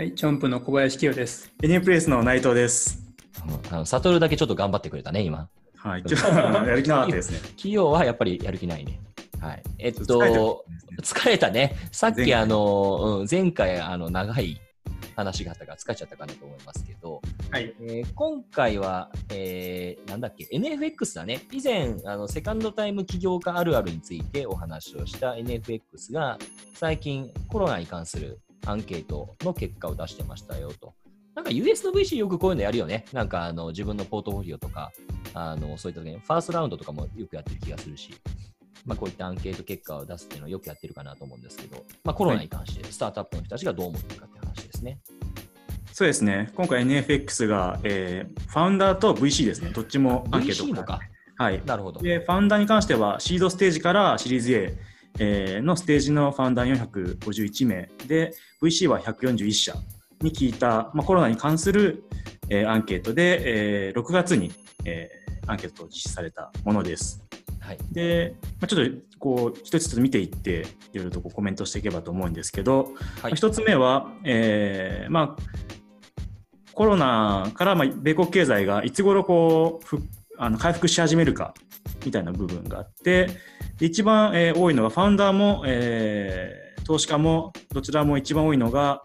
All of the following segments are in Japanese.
はい、チョンプの小林清です。エニプレイスの内藤です。あの、サトルだけちょっと頑張ってくれたね、今。はい、ちょっとやる気なかったですね。企業はやっぱりやる気ないね。はい。えっと、疲れたね。さっきあの、うん、前回あの、長い話があったから疲れちゃったかなと思いますけど、はいえー、今回は、えー、なんだっけ、NFX だね。以前、あのセカンドタイム起業家あるあるについてお話をした NFX が、最近コロナに関するアンケートの結果を出してましたよと。なんか US の VC よくこういうのやるよね。なんかあの自分のポートフォリオとか、あのそういった時にファーストラウンドとかもよくやってる気がするし。まあ、こういったアンケート結果を出すっていうのをよくやってるかなと思うんですけど、まあ、コロナに関してスタートアップの人たちがどう思ってるかって話ですね。そうですね、今回 NFX が、えー、ファウンダーと VC ですね、どっちもアンケート VC か。はい、なるほどで。ファウンダーに関しては、シードステージからシリーズ A、えー、のステージのファウンダー451名で、VC は141社に聞いた、まあ、コロナに関する、えー、アンケートで、えー、6月に、えー、アンケートを実施されたものです。はい、で、まあ、ちょっとこう一つずつ見ていっていろいろとこうコメントしていけばと思うんですけど、はい、1つ目は、えーまあ、コロナからまあ米国経済がいつ頃こうふあの回復し始めるかみたいな部分があって一番、えー、多いのがファウンダーも、えー、投資家もどちらも一番多いのが、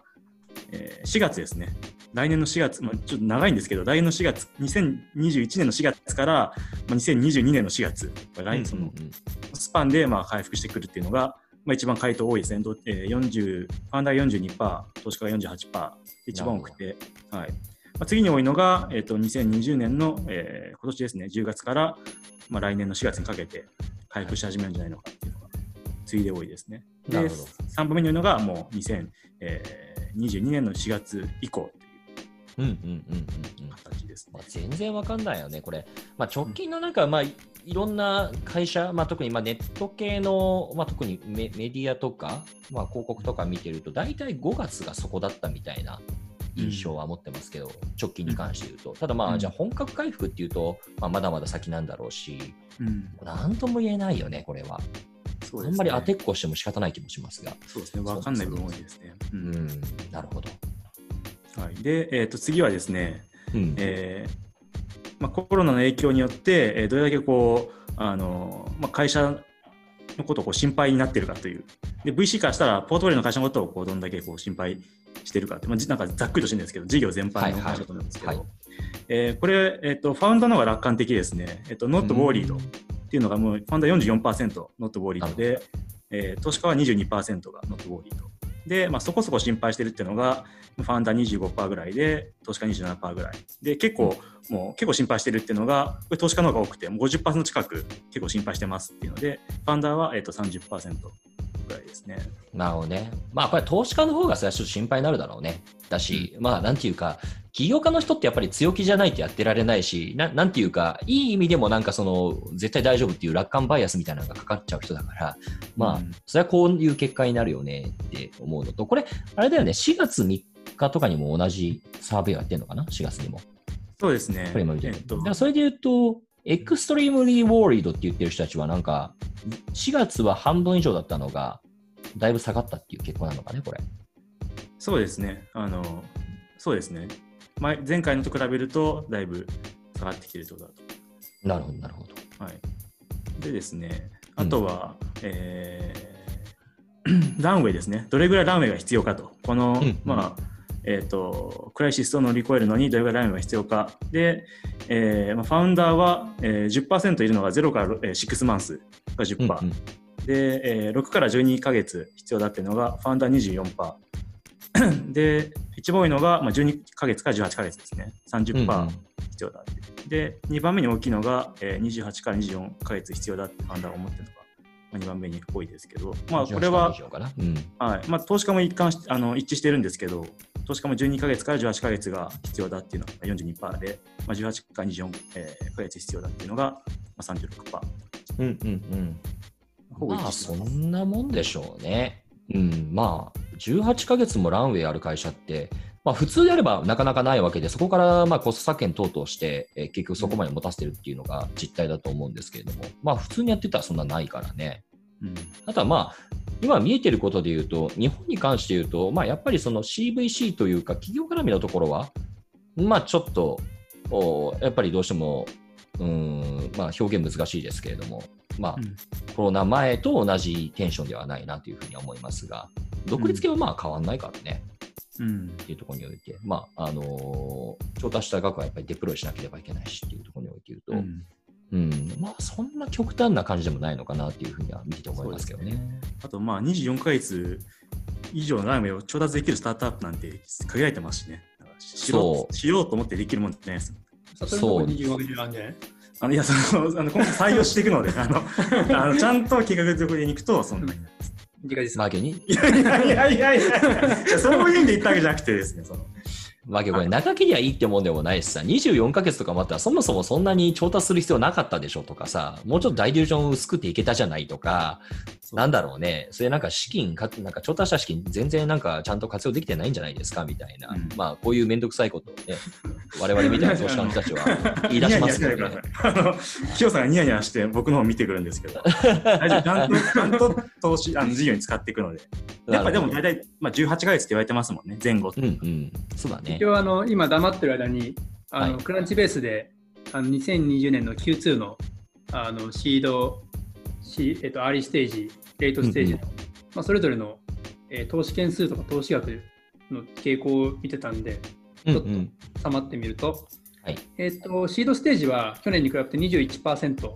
えー、4月ですね。来年の4月、まあ、ちょっと長いんですけど、来年の4月、2021年の4月から、まあ、2022年の4月、来年そのスパンでまあ回復してくるっていうのが、まあ、一番回答多いですね。えー、40ファンダー42%、投資家が48%、一番多くて、はいまあ、次に多いのが、えーと、2020年の、えー、今年ですね、10月から、まあ、来年の4月にかけて回復し始めるんじゃないのかっていうのが、次いで多いですね。で、3番目に多いのが、もう2022年の4月以降うんうんうんうん形です、ね、まあ、全然わかんないよね、これ。まあ、直近のなんか、まあ、いろんな会社、まあ、特にまあネット系の、まあ、特にメメディアとか、まあ、広告とか見てると、大体5月がそこだったみたいな印象は持ってますけど、うん、直近に関して言うと。ただまあ、うん、じゃあ本格回復っていうと、まあ、まだまだ先なんだろうし、うん、なんとも言えないよね、これは。ね、あんまり当てっこしても仕方ない気もしますが。そうですね、わかんない部分多いですね。うん、なるほど。はい、で、えー、と次はですね、うん、えー、まあ、コロナの影響によって、えー、どれだけこうあの、まあ、会社のことをこう心配になっているかというで VC からしたらポートフォリオの会社のことをこうどんだけこう心配しているかって、まあ、なんかざっくりとしてるんですけど事業全般の話だと思うんですけど、はいはい、えー、これ、えーと、ファウンダーの方が楽観的ですね、えーと、ノットウォーリードっていうのがもうファウンダー44%ノットウォーリードで、えー、投資家は22%がノットウォーリードで、まあ、そこそこ心配してるっていうのが、ファウンダー25%ぐらいで、投資家27%ぐらい。で、結構、もう結構心配してるっていうのが、これ投資家の方が多くて、もう50%近く結構心配してますっていうので、ファウンダーは、えー、と30%ぐらいですね。なるほどね。まあ、これ投資家の方が最初心配になるだろうね。だし、うん、まあ、なんていうか、起業家の人ってやっぱり強気じゃないとやってられないし、ななんていうか、いい意味でもなんかその、絶対大丈夫っていう楽観バイアスみたいなのがかかっちゃう人だから、まあ、それはこういう結果になるよねって思うのと、これ、あれだよね、4月3日とかにも同じサーベイをやってるのかな、4月にも。そうですね。これも見てる。だからそれで言うと、エクストリームリー・ウォーリードって言ってる人たちはなんか、4月は半分以上だったのが、だいぶ下がったっていう結果なのかね、これ。そうですね。あの、そうですね。前前回のと比べると、だいぶ下がってきてるってことだと。なるほど、なるほど。はい。でですね、あとは、うん、えー、ランウェイですね。どれぐらいランウェイが必要かと。この、うん、まあ、えーと、クライシスを乗り越えるのにどれぐらいランウェイが必要か。で、えーまあ、ファウンダーは、えー、10%いるのが0から、えー、6マンスが10%。うんうんで、えー、6から12ヶ月必要だっていうのがファウンダー24%。で、一番多いのが、まあ、12ヶ月から18ヶ月ですね。30%必要だって。うん、で、2番目に大きいのが、えー、28から24ヶ月必要だってファンダーが思ってるのが2番目に多いですけど、まあ、これは、うんはいまあ、投資家も一貫しあの一致してるんですけど、投資家も12か月から18か月が必要だっていうのが42%で、まあ、18から24、えー、か月必要だっていうのが、まあ、36%。うんうんうん。まあ、そんなもんでしょうね。うん、まあ、18か月もランウェイある会社って、まあ、普通であればなかなかないわけで、そこからまあコスト削減等々して、えー、結局そこまで持たせてるっていうのが実態だと思うんですけれども、まあ、普通にやってたらそんなないからね。うん、あとはまあ、今見えてることで言うと、日本に関して言うと、まあ、やっぱりその CVC というか、企業絡みのところは、まあ、ちょっと、やっぱりどうしても、うんまあ、表現難しいですけれども、まあ、うん、コロナ前と同じテンションではないなというふうに思いますが、独立系はまあ変わんないからね。うん、っていうところにおいて、まああのー、調達した額はやっぱりデプロイしなければいけないしっていうところにおいて言うと、うん、うん、まあそんな極端な感じでもないのかなっていうふうには見てて思いますけどね。ねあとまあ24か月以上のラーメンを調達できるスタートアップなんて限られてますしね。しろしようと思ってできるもんじゃないです。そう。24か月あのいやそのあの今後採用していくので あのあのちゃんと計画的に行くとそんな。になります。マーケにいやいやいやいや。いやそういう意味で言ったわけじゃなくてですねそのまあこれ長けりゃいいってもんでもないしさ、24ヶ月とかもあったらそもそもそんなに調達する必要なかったでしょとかさ、もうちょっと大リュージョン薄くていけたじゃないとか、なんだろうね、それなんか資金か、なんか調達した資金全然なんかちゃんと活用できてないんじゃないですかみたいな、うん、まあこういうめんどくさいことをね、我々みたいな投資家の人たちは 言い出しますけどね。キヨさんがニヤニヤして僕の方見てくるんですけど、大丈夫、ちゃんと、ちゃんと投資、あの事業に使っていくので。やっぱでも大体、まあ、18ヶ月って言われてますもんね、前後。うんうん、そうだね。一応あの今黙ってる間にあの、はい、クランチベースであの2020年の Q2 のあのシード、シえっと、アーリーステージ、レートステージの、うんうん、まあ、それぞれの、えー、投資件数とか投資額の傾向を見てたんで、ちょっとさまってみると、うんうんはい、えーと、シードステージは去年に比べて21%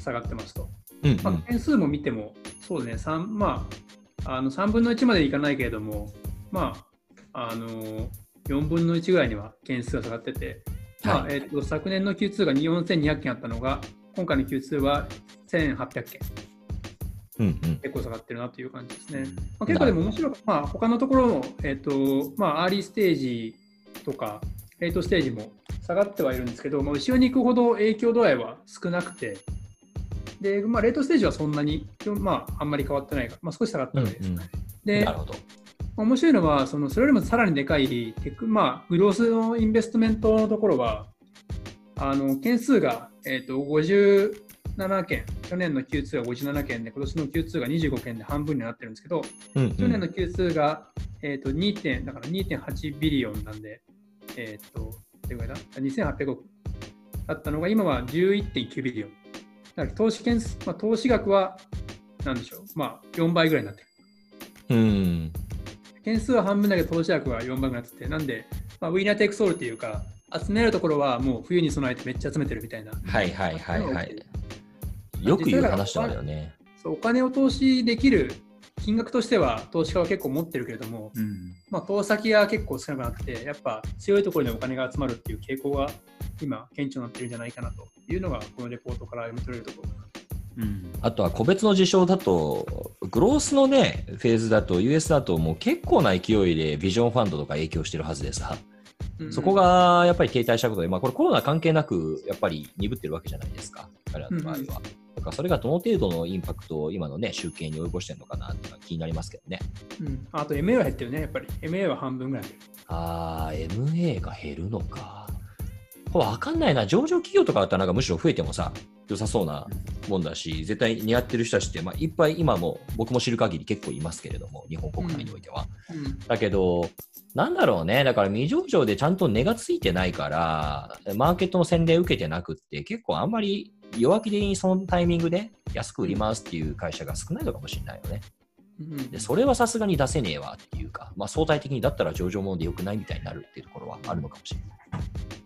下がってますと。うんうん、まあ、件数も見ても、そうですね、3, まあ、あの3分の1までいかないけれども、まあ、あの4分の1ぐらいには件数が下がってて、まあえーと、昨年の Q2 が4200件あったのが、今回の Q2 は1800件。うんうん、結構下がってるなという感じですね。まあ、結構でも面白い、まあ、他のところの、えーとまあ、アーリーステージとか、レートステージも下がってはいるんですけど、まあ、後ろに行くほど影響度合いは少なくて、でまあ、レートステージはそんなに、まあ、あんまり変わってないが、まあ、少し下がったので、うんうん、でなるほど面白いのは、そのそれよりもさらにでかいテク、まあ、グロースのインベストメントのところは、あの件数が、えーと、57件、去年の Q2 が57件で、今年の Q2 が25件で半分になってるんですけど、うんうん、去年の Q2 が、えーと、2点、だから2.8ビリオンなんで、えっ、ー、と、どれぐらいだ ?2800 億だったのが、今は11.9ビリオン。だから投資件数、まあ、投資額は、なんでしょう、まあ、4倍ぐらいになってる。うん件数は半分だけど投資額は4倍になってて、なんで、まあ、ウィーナーテイクソールっていうか、集めるところはもう冬に備えてめっちゃ集めてるみたいな。はいはいはいはい。よく言う話だよね。そうお金を投資できる金額としては投資家は結構持ってるけれども、うん、まあ、投先が結構少なくなって、やっぱ強いところにお金が集まるっていう傾向が今、顕著になってるんじゃないかなというのが、このレポートから読み取れるところうん、あとは個別の事象だと、グロースのね、フェーズだと、US だともう結構な勢いでビジョンファンドとか影響してるはずでさ、うん、そこがやっぱり停滞したことで、まあこれコロナ関係なくやっぱり鈍ってるわけじゃないですか、彼らの場合は。うん、だからそれがどの程度のインパクトを今のね、集計に及ぼしてるのかなって気になりますけどね。うん、あと MA は減ってるね、やっぱり。MA は半分ぐらい。ああ、MA が減るのか。わかんないな、上場企業とかだったらなんかむしろ増えてもさ、良さそうなもんだし、絶対似合ってる人たちって、まあ、いっぱい今も僕も知る限り結構いますけれども、日本国内においては。うんうん、だけど、なんだろうね、だから未上場でちゃんと値がついてないから、マーケットの洗礼受けてなくって、結構あんまり弱気でそのタイミングで安く売りますっていう会社が少ないのかもしれないよね。でそれはさすがに出せねえわっていうか、まあ、相対的にだったら上場ものでよくないみたいになるっていうところはあるのかもしれない。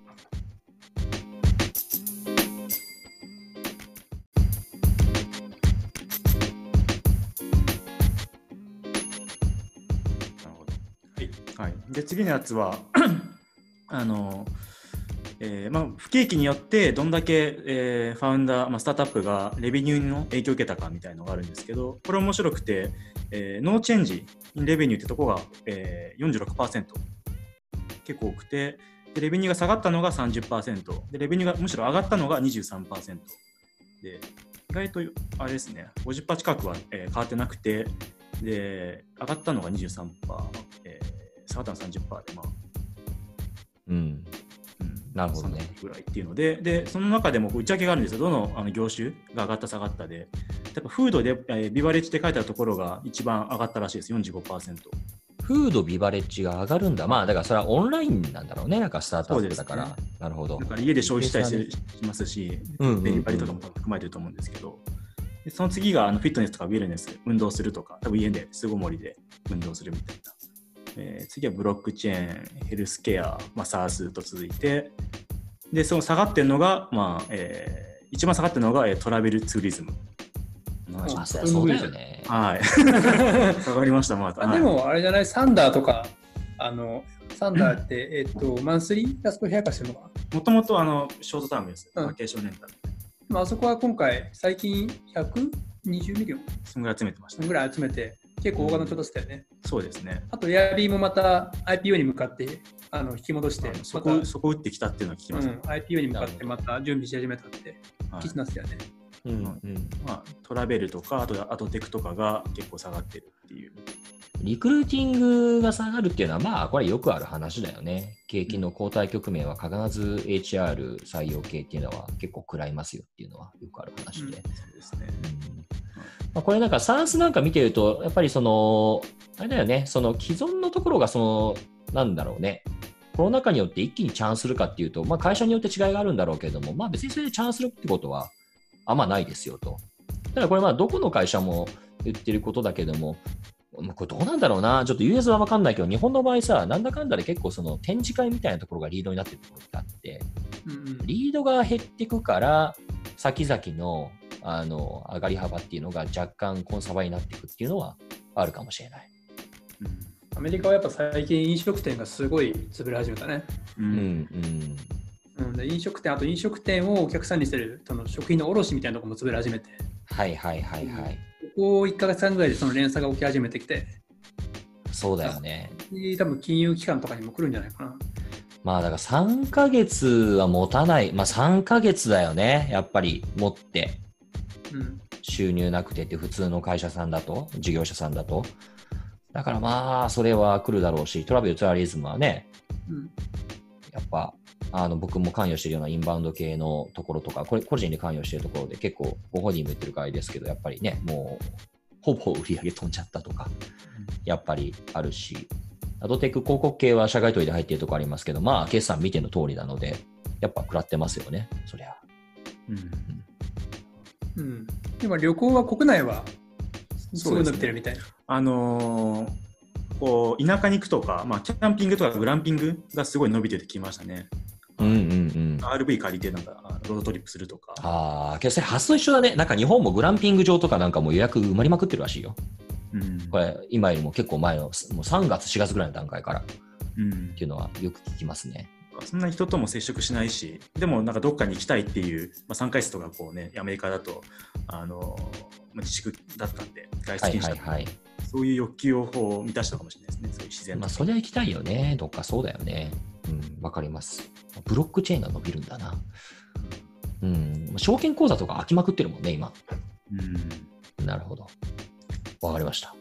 で次のやつは あのえーまあ、不景気によってどんだけ、えー、 founder、まあ、スタートアップが revenue の影響を受けたかみたいなのがあるんですけどこれ面白くて、えー、 no change revenue ってとこが、えー、46%結構多くてで revenue が下がったのが30%で revenue がむしろ上がったのが23%で意外とあれですね50%近くは、えー、変わってなくてで上がったのが23%、えー、下がったのが30%でまあうんなるほどね。ぐらいっていうので、でその中でも打ち上げがあるんですよ、どのあの業種が上がった下がったで、やっぱフードで、えー、ビバレッジって書いてあるところが一番上がったらしいです、45%。フード、ビバレッジが上がるんだ。まあ、だからそれはオンラインなんだろうね、なんかスタートアップだから。ね、なるほど。だから家で消費したりしますし、デリバリーとかも含まれてると思うんですけど、でその次があのフィットネスとかウェルネス、運動するとか、多分家で巣ごもりで運動するみたいな。えー、次はブロックチェーン、ヘルスケア、まあ、SARS と続いて、で、その下がってるのが、まあ、えー、一番下がってるのが、えー、トラベルツーリズム。まあ、そうだよね。はい。下がりました、また。でも、あれじゃない、サンダーとか、あの、サンダーって、えっと、マンスリーラストヘアカしてるのか？もともと、あの、ショートタームです。うん、バケーションレンタル。まあ、あそこは今回、最近120ミリオンそんぐらい集めてました、ね。そんぐらい集めて、結構大型調達だよね、うん。そうですね。あと、エアビーもまた IPO に向かってあの引き戻して、そこそこ打ってきたっていうのは聞きます、うん、IPO に向かってまた準備し始めたってすよね。うんうんまあ、トラベルとか、あとアトテクとかが結構下がってるっていう。リクルーティングが下がるっていうのは、まあ、これよくある話だよね。景気の後退局面は必ず HR 採用系っていうのは結構食らいますよっていうのはよくある話で。うん、そうですね。まあ、これなんか、サンスなんか見てると、やっぱりその、あれだよね、その既存のところがその、なんだろうね、コロナ禍によって一気にチャンスするかっていうと、まあ、会社によって違いがあるんだろうけれども、まあ、別にそれでチャンスするってことはあんまないですよと。ただこれまあどこの会社も言ってることだけども、これどうなんだろうな、ちょっと US は分かんないけど、日本の場合さ、なんだかんだで結構その展示会みたいなところがリードになってるところってあって、うんうん、リードが減っていくから、先々のあの上がり幅っていうのが若干コンサバになっていくっていうのはあるかもしれない。うんアメリカはやっぱ最近飲食店がすごい潰れ始めたね。うん、うんうん、で飲食店、あと飲食店をお客さんにしてるその食品の卸みたいなところも潰れ始めて。はいはいはいはい。ここ1か月半ぐらいでその連鎖が起き始めてきて。そうだよね。多分金融機関とかにも来るんじゃないかな。まあだから3か月は持たない。まあ3か月だよね。やっぱり持って。うん、収入なくてって普通の会社さんだと、事業者さんだと。だからまあ、それは来るだろうし、トラベルツアリズムはね、うん、やっぱ、あの僕も関与しているようなインバウンド系のところとか、これ個人で関与しているところで結構ご本人も言ってる場合ですけど、やっぱりね、もうほぼ売り上げ飛んじゃったとか、やっぱりあるし、アドテック広告系は社外取りで入っているところありますけど、まあ、決算見ての通りなので、やっぱ食らってますよね、そりゃ。うん。うん、でも旅行は国内はすごい伸びてるみたいな。あのー、こう田舎に行くとか、まあ、キャンピングとかグランピングがすごい伸びててきましたね。うんうんうん、RV 借りてなんかロードトリップするとか。ああ、けどそれ発想一緒だね。なんか日本もグランピング場とかなんかも予約埋まりまくってるらしいよ。うん、これ今よりも結構前のもう3月4月ぐらいの段階から、うん、っていうのはよく聞きますね。そんな人とも接触しないし、でもなんかどっかに行きたいっていう、まあ、参加室とかこうね、アメリカだと、あのまあ、自粛だったんで、外出禁止だったんで、はいはいはい、そういう欲求をこう満たしたかもしれないですね、そういう自然まあ、それは行きたいよね、どっかそうだよね。うん、わかります。ブロックチェーンが伸びるんだな。うん、証券口座とか開きまくってるもんね、今。うん、なるほど。わかりました。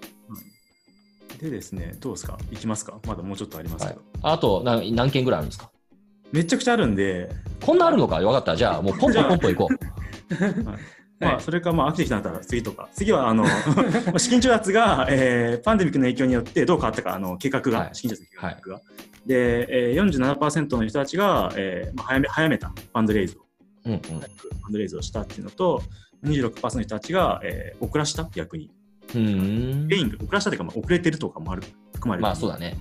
でですね、どうですか？行きますか？まだもうちょっとありますけど。はい、あと何何件ぐらいあるんですか？めちゃくちゃあるんで。こんなあるのか？分かった。じゃあ、もうポンポンポンポン行こう。はいまあ、それか、まあ、飽きてきたんだったら次とか。次は、あの、資金調達が、えー、パンデミックの影響によってどう変わったか、あの、計画が、はい、資金調達の計画が。はい、で、えー、47%の人たちが、えーまあ、早め早めたファンドレイズを、うんうん、ファンドレイズをしたっていうのと、26%の人たちが、えー、遅らした逆に。うん。ペイング、遅らしたというか、まあ、遅れてるとかもある、含まれる。まあ、そうだね。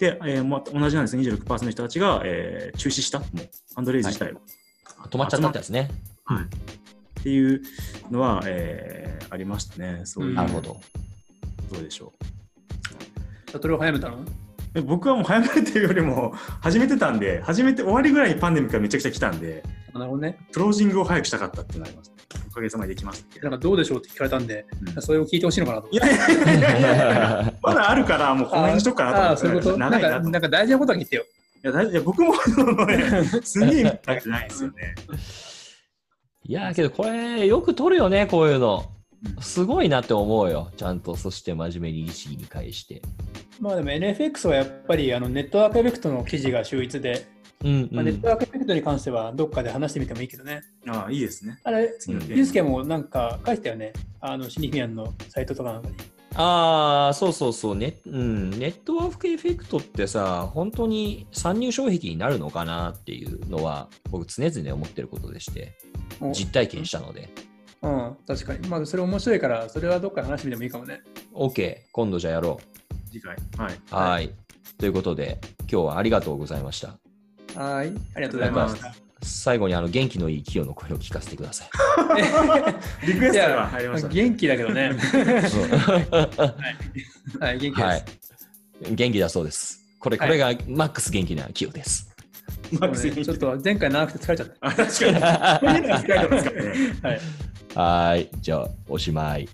はい、で、えーまあ、同じなんです、26%の人たちが、えー、中止した、もう、ファンドレイズ自体を。はい、止まっちゃったってやつね。はい。っていうのは、えー、ありましたね。そういう。なるほど。どうでしょう。シャトルを早めたの？僕はもう早めていうよりも始めてたんで、始めて終わりぐらいにパンデミックがめちゃくちゃ来たんで、なるほどね。クロージングを早くしたかったってなります。おかげさまでできました。なんかどうでしょうって聞かれたんで、うん、それを聞いてほしいのかなと。いやいやいやいやいやまだあるから、もうこの辺にしとくかなと思って。あそういうこと？なんかなんか大事なことは聞いてよ。いや、大いや僕もすげえ見たくないですよね。いやけどこれよく取るよね、こういうの。すごいなって思うよ、ちゃんと、そして真面目に意識に返して。まあでも NFX はやっぱりあのネットワークエフェクトの記事が秀逸で、うんうん、まあ、ネットワークエフェクトに関してはどっかで話してみてもいいけどね。ああ、いいですね。あれ、ユースケもなんか書いたよね、あのシニフィアンのサイトとかなんかに。ああ、そうそうそうネ、うん。ネットワークエフェクトってさ、本当に参入障壁になるのかなっていうのは、僕常々思ってることでして、実体験したので。うん、確かに。まあ、それ面白いから、それはどっかで話してみてもいいかもね。OK、今度じゃあやろう。次回。はい。はいということで、今日はありがとうございました。はい、ありがとうございました。最後にあの元気のいい清の声を聞かせてください。リクエストが入りました。元気だけどね。はい、元気です、はい。元気だそうです。これ、これがマックス元気な清です。マックスちょっと前回長くて疲れちゃった。確かに。はい。はい、じゃあ、おしまい。